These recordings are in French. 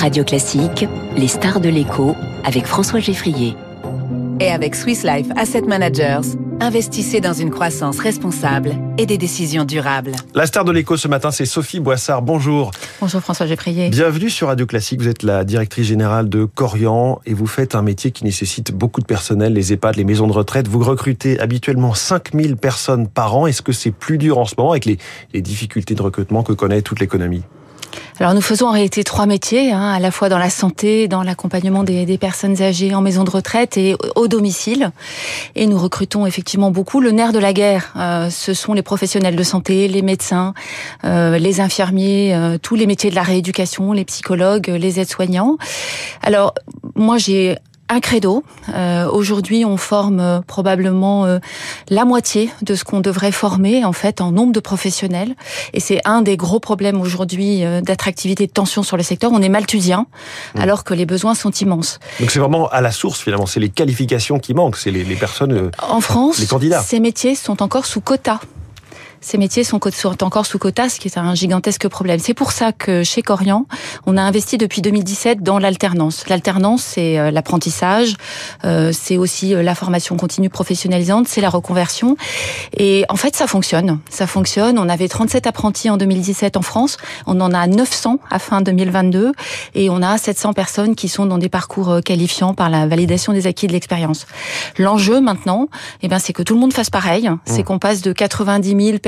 Radio Classique, les stars de l'écho avec François Geffrier. Et avec Swiss Life Asset Managers, investissez dans une croissance responsable et des décisions durables. La star de l'écho ce matin, c'est Sophie Boissard. Bonjour. Bonjour François Geffrier. Bienvenue sur Radio Classique. Vous êtes la directrice générale de Corian et vous faites un métier qui nécessite beaucoup de personnel, les EHPAD, les maisons de retraite. Vous recrutez habituellement 5000 personnes par an. Est-ce que c'est plus dur en ce moment avec les, les difficultés de recrutement que connaît toute l'économie? Alors nous faisons en réalité trois métiers, hein, à la fois dans la santé, dans l'accompagnement des, personnes âgées en maison de retraite et au domicile. Et nous recrutons effectivement beaucoup. Le nerf de la guerre, euh, ce sont les professionnels de santé, les médecins, euh, les infirmiers, euh, tous les métiers de la rééducation, les psychologues, les aides-soignants. Alors moi j'ai un credo. Euh, Aujourd'hui, on forme euh, probablement euh, la moitié de ce qu'on devrait former en fait en nombre de professionnels. Et c'est un des gros problèmes aujourd'hui euh, d'attractivité, de tension sur le secteur. On est malthusien, mmh. alors que les besoins sont immenses. Donc c'est vraiment à la source finalement. C'est les qualifications qui manquent. C'est les, les, personnes. En France, les candidats. ces métiers sont encore sous quota ces métiers sont, encore sous quota, ce qui est un gigantesque problème. C'est pour ça que chez Corian, on a investi depuis 2017 dans l'alternance. L'alternance, c'est euh, l'apprentissage, euh, c'est aussi euh, la formation continue professionnalisante, c'est la reconversion. Et en fait, ça fonctionne. Ça fonctionne. On avait 37 apprentis en 2017 en France. On en a 900 à fin 2022. Et on a 700 personnes qui sont dans des parcours qualifiants par la validation des acquis de l'expérience. L'enjeu maintenant, eh ben, c'est que tout le monde fasse pareil. C'est mmh. qu'on passe de 90 000 personnes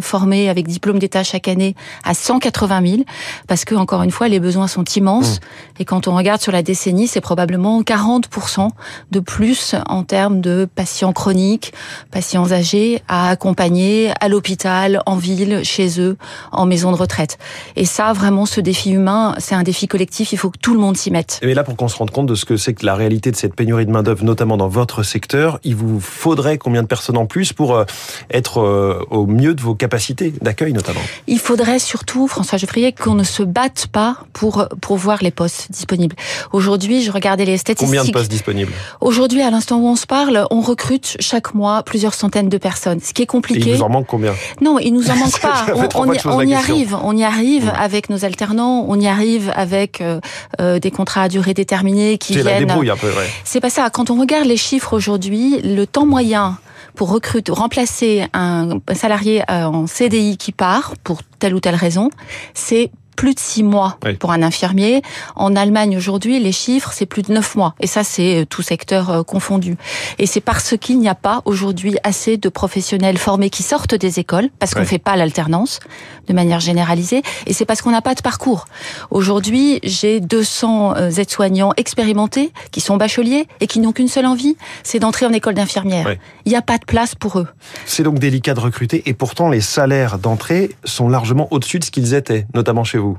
formées avec diplôme d'État chaque année à 180 000, parce que, encore une fois, les besoins sont immenses. Mmh. Et quand on regarde sur la décennie, c'est probablement 40% de plus en termes de patients chroniques, patients âgés à accompagner à l'hôpital, en ville, chez eux, en maison de retraite. Et ça, vraiment, ce défi humain, c'est un défi collectif. Il faut que tout le monde s'y mette. Et là, pour qu'on se rende compte de ce que c'est que la réalité de cette pénurie de main-d'œuvre, notamment dans votre secteur, il vous faudrait combien de personnes en plus pour euh, être euh, au mieux mieux de vos capacités d'accueil notamment Il faudrait surtout, François Geoffrier, qu'on ne se batte pas pour, pour voir les postes disponibles. Aujourd'hui, je regardais les statistiques. Combien de postes disponibles? Aujourd'hui, à l'instant où on se parle, on recrute chaque mois plusieurs centaines de personnes, ce qui est compliqué. Et il vous en manque combien? Non, il nous en manque pas. on, on, y, on y arrive, on y arrive mmh. avec nos alternants, on y arrive avec euh, euh, des contrats à durée déterminée qui viennent. C'est la débrouille un peu, ouais. C'est pas ça. Quand on regarde les chiffres aujourd'hui, le temps moyen pour recruter, remplacer un salarié euh, en CDI qui part pour telle ou telle raison, c'est plus de six mois oui. pour un infirmier. En Allemagne aujourd'hui, les chiffres, c'est plus de neuf mois. Et ça, c'est euh, tout secteur euh, confondu. Et c'est parce qu'il n'y a pas aujourd'hui assez de professionnels formés qui sortent des écoles, parce qu'on ne fait pas l'alternance de manière généralisée, et c'est parce qu'on n'a pas de parcours. Aujourd'hui, j'ai 200 euh, aides-soignants expérimentés qui sont bacheliers et qui n'ont qu'une seule envie, c'est d'entrer en école d'infirmière. Oui. Il n'y a pas de place pour eux. C'est donc délicat de recruter, et pourtant les salaires d'entrée sont largement au-dessus de ce qu'ils étaient, notamment chez vous.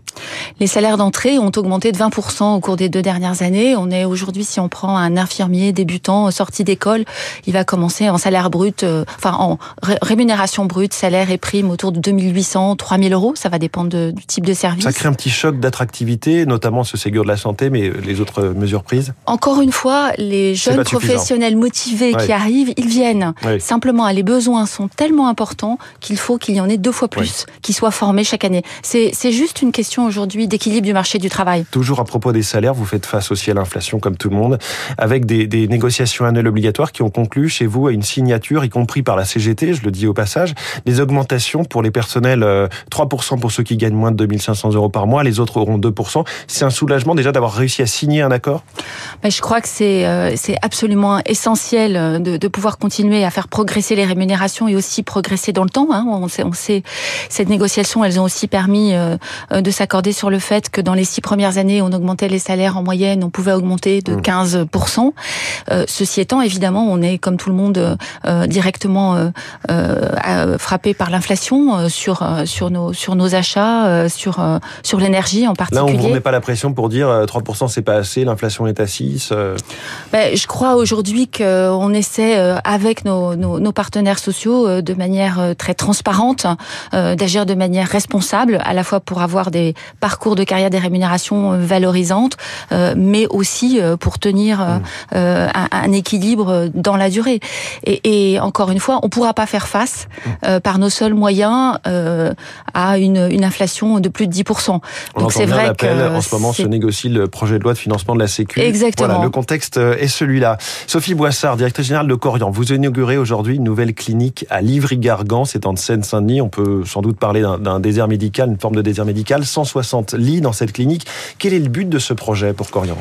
Les salaires d'entrée ont augmenté de 20% au cours des deux dernières années. On est aujourd'hui, si on prend un infirmier débutant sorti d'école, il va commencer en salaire brut, euh, enfin en rémunération brute, salaire et prime autour de 2800, 3000 euros. Ça va dépendre de, du type de service. Ça crée un petit choc d'attractivité, notamment ce Ségur de la santé, mais les autres mesures prises? Encore une fois, les jeunes professionnels motivés qui arrivent, ils viennent. Simplement, les besoins sont tellement importants qu'il faut qu'il y en ait deux fois plus qui soient formés chaque année. C'est juste une question question aujourd'hui d'équilibre du marché du travail. Toujours à propos des salaires, vous faites face aussi à l'inflation comme tout le monde, avec des, des, négociations annuelles obligatoires qui ont conclu chez vous à une signature, y compris par la CGT, je le dis au passage, des augmentations pour les personnels, 3% pour ceux qui gagnent moins de 2500 euros par mois, les autres auront 2%. C'est un soulagement déjà d'avoir réussi à signer un accord? Ben, Je crois que c'est euh, absolument essentiel euh, de, de, pouvoir continuer à faire progresser les rémunérations et aussi progresser dans le temps. Hein. On, sait, on sait, cette négociation, elles ont aussi permis euh, de s'accorder sur le fait que dans les six premières années, on augmentait les salaires en moyenne, on pouvait augmenter de 15%. Mmh. Euh, ceci étant, évidemment, on est, comme tout le monde, euh, directement euh, euh frappé par l'inflation euh, sur, sur, nos, sur nos achats, sur, sur l'énergie en particulier. Là, on ne met pas la pression pour dire 3% c'est pas assez, l'inflation est à 6 ben, Je crois aujourd'hui qu'on essaie, avec nos, nos, nos, partenaires sociaux, de manière très transparente, d'agir de manière responsable, à la fois pour avoir des parcours de carrière, des rémunérations valorisantes, mais aussi pour tenir mmh. un, équilibre dans la durée. Et, et encore une fois, on pourra pas faire face mmh. par nos seuls moyens à une, une, inflation de plus de 10%. Donc c'est vrai que en ce moment se négocie le projet de loi de financement de la Sécu. Exactement. Voilà, le contexte est celui-là. Sophie Boissard, directrice générale de Corian, vous inaugurez aujourd'hui une nouvelle clinique à Livry-Gargan, c'est en Seine-Saint-Denis. On peut sans doute parler d'un désert médical, une forme de désert médical. 160 lits dans cette clinique. Quel est le but de ce projet pour Corian?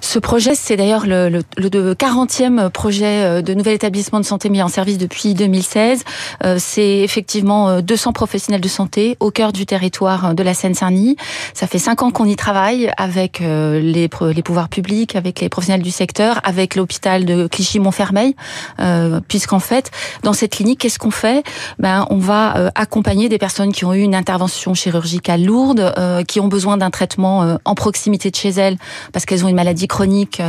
Ce projet, c'est d'ailleurs le, le, le, 40e projet euh, de nouvel établissement de santé mis en service depuis 2016. Euh, c'est effectivement 200 euh, professionnels de santé au cœur du territoire de la Seine-Saint-Denis. Ça fait 5 ans qu'on y travaille avec les, pouvoirs publics, avec les professionnels du secteur, avec l'hôpital de Clichy-Montfermeil, puisqu'en fait, dans cette clinique, qu'est-ce qu'on fait? Ben, on va accompagner des personnes qui ont eu une intervention chirurgicale lourde, euh, qui ont besoin d'un traitement en proximité de chez elles, parce qu'elles ont une maladie chronique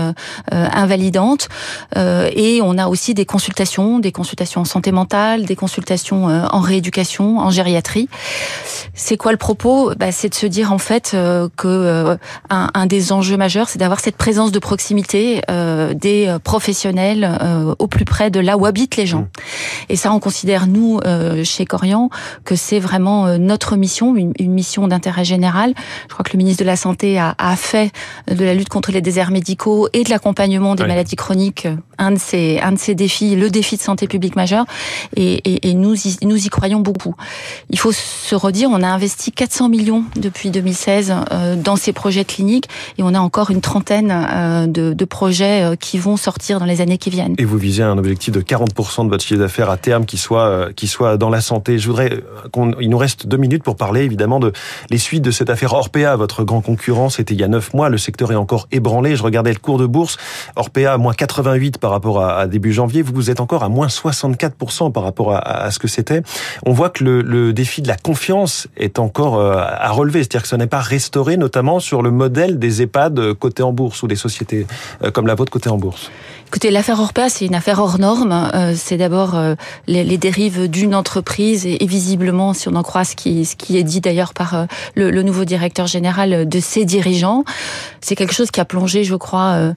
invalidante, et on a aussi des consultations, des consultations en santé mentale, des consultations en rééducation, en gériatrie. C'est quoi le propos? Ben, C'est de se dire en fait que un, un, des enjeux majeurs, c'est d'avoir cette présence de proximité des professionnels au plus près de là où habitent les gens. Mmh. Et ça, on considère, nous, euh, chez Corian, que c'est vraiment euh, notre mission, une, mission d'intérêt général. Je crois que le ministre de la Santé a, a, fait de la lutte contre les déserts médicaux et de l'accompagnement des maladies chroniques euh, un de ces un de ces défis, le défi de santé publique majeur. Et, et, nous, y, nous y croyons beaucoup. Il faut se redire, on a investi 400 millions depuis 2016 euh, dans ces projets cliniques et on a encore une trentaine euh, de, de, projets qui vont sortir dans les années qui viennent. Et vous visez un objectif de 40% de votre chiffre d'affaires à terme qui soit qui soit dans la santé. Je voudrais qu'on il nous reste deux minutes pour parler évidemment de les suites de cette affaire Orpea, votre grand concurrent. C'était il y a neuf mois. Le secteur est encore ébranlé. Je regardais le cours de bourse. Orpea moins 88 par rapport à, début janvier. Vous êtes encore à moins 64% par rapport à, ce que c'était. On voit que le, défi de la confiance est encore euh, à relever. C'est-à-dire que ce n'est pas restauré, notamment sur le modèle des EHPAD cotés en bourse ou des sociétés euh, comme la vôtre cotées en bourse. Écoutez, l'affaire Orpea, c'est une affaire hors norme. Euh, c'est d'abord les, dérives d'une entreprise et, visiblement, si on en croit ce qui, est dit d'ailleurs par le, nouveau directeur général de ses dirigeants, c'est quelque chose qui a plongé, je crois,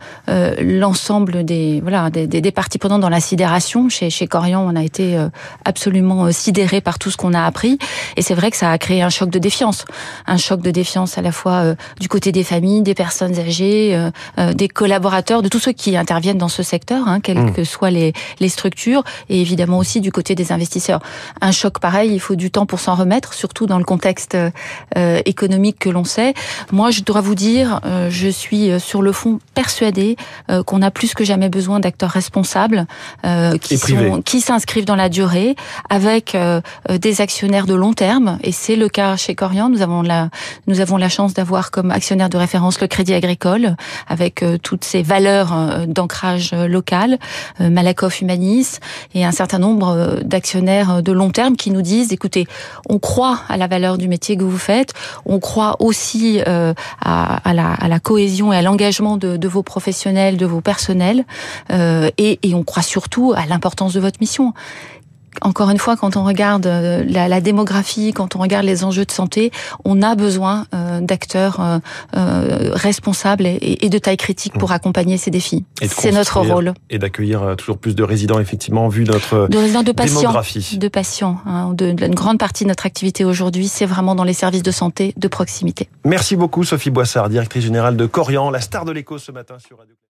l'ensemble des voilà des, des, parties prenantes dans la sidération. Chez, chez Corian, on a été absolument sidéré par tout ce qu'on a appris, et c'est vrai que ça a créé un choc de défiance, un choc de défiance à la fois du côté des familles, des personnes âgées, des collaborateurs, de tous ceux qui interviennent dans ce secteur, hein, quelles mmh. que soient les, les structures, et évidemment aussi du côté des investisseurs. Un choc pareil, il faut du temps pour s'en remettre, surtout dans le contexte euh, économique que l'on sait. Moi, je dois vous dire, euh, je suis euh, sur le fond persuadée qu'on a plus que jamais besoin d'acteurs responsables qui sont, qui s'inscrivent dans la durée, avec des actionnaires de long terme, et c'est le cas chez Corian. Nous avons la, nous avons la chance d'avoir comme actionnaire de référence le Crédit Agricole, avec toutes ces valeurs d'ancrage euh, local, euh, Malakoff Humanis, et un certain nombre euh, d'actionnaires de long terme qui nous disent, écoutez, on croit à la valeur du métier que vous faites, on croit aussi à, la, cohésion et à l'engagement de, vos professionnels, de vos personnels, et, et on croit surtout à l'importance de votre mission encore une fois, quand on regarde euh, la, démographie, quand on regarde les enjeux de santé, on a besoin euh, d'acteurs euh, responsables et, de taille critique pour mmh. accompagner ces défis. C'est notre rôle. Et d'accueillir toujours plus de résidents, effectivement, vu notre de résidents de patients, démographie. De patients. Hein, de, une grande partie de notre activité aujourd'hui, c'est vraiment dans les services de santé de proximité. Merci beaucoup, Sophie Boissard, directrice générale de Corian, la star de l'écho ce matin sur Radio.